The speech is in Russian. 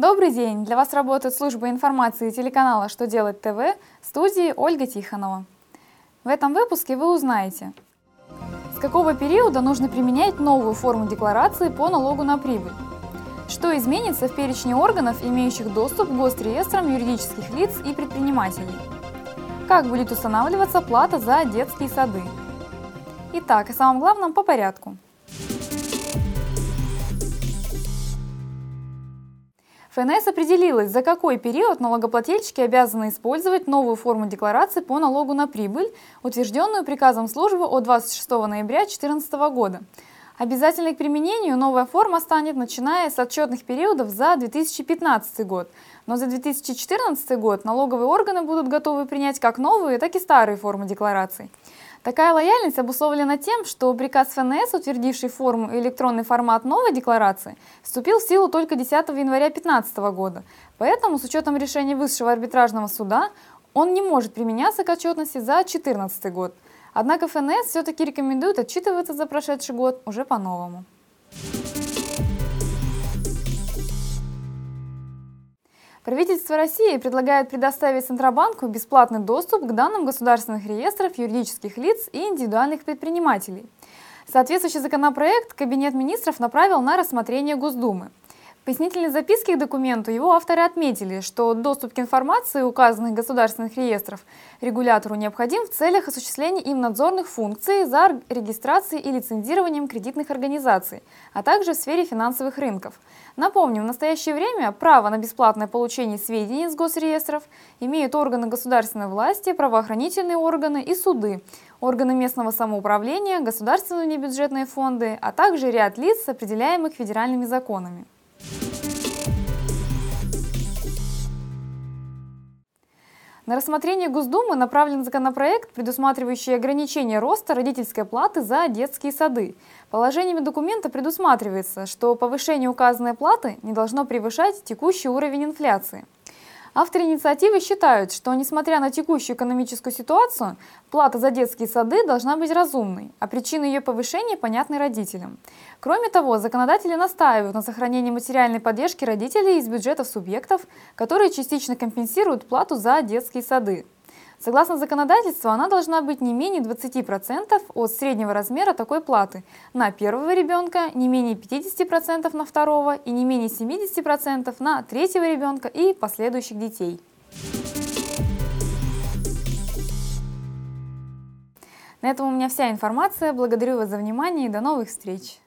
Добрый день! Для вас работает служба информации телеканала «Что делать ТВ» в студии Ольга Тихонова. В этом выпуске вы узнаете, с какого периода нужно применять новую форму декларации по налогу на прибыль, что изменится в перечне органов, имеющих доступ к госреестрам юридических лиц и предпринимателей, как будет устанавливаться плата за детские сады. Итак, о самом главном по порядку – ФНС определилась, за какой период налогоплательщики обязаны использовать новую форму декларации по налогу на прибыль, утвержденную приказом службы от 26 ноября 2014 года. Обязательной к применению новая форма станет, начиная с отчетных периодов за 2015 год. Но за 2014 год налоговые органы будут готовы принять как новые, так и старые формы деклараций. Такая лояльность обусловлена тем, что приказ ФНС, утвердивший форму и электронный формат новой декларации, вступил в силу только 10 января 2015 года. Поэтому, с учетом решения Высшего арбитражного суда, он не может применяться к отчетности за 2014 год. Однако ФНС все-таки рекомендует отчитываться за прошедший год уже по-новому. Правительство России предлагает предоставить Центробанку бесплатный доступ к данным государственных реестров юридических лиц и индивидуальных предпринимателей. Соответствующий законопроект Кабинет министров направил на рассмотрение Госдумы. В пояснительной записке к документу его авторы отметили, что доступ к информации указанных государственных реестров регулятору необходим в целях осуществления им надзорных функций за регистрацией и лицензированием кредитных организаций, а также в сфере финансовых рынков. Напомним, в настоящее время право на бесплатное получение сведений из госреестров имеют органы государственной власти, правоохранительные органы и суды, органы местного самоуправления, государственные небюджетные фонды, а также ряд лиц, определяемых федеральными законами. На рассмотрение Госдумы направлен законопроект, предусматривающий ограничение роста родительской платы за детские сады. Положениями документа предусматривается, что повышение указанной платы не должно превышать текущий уровень инфляции. Авторы инициативы считают, что, несмотря на текущую экономическую ситуацию, плата за детские сады должна быть разумной, а причины ее повышения понятны родителям. Кроме того, законодатели настаивают на сохранении материальной поддержки родителей из бюджетов субъектов, которые частично компенсируют плату за детские сады. Согласно законодательству, она должна быть не менее 20% от среднего размера такой платы на первого ребенка, не менее 50% на второго и не менее 70% на третьего ребенка и последующих детей. На этом у меня вся информация. Благодарю вас за внимание и до новых встреч!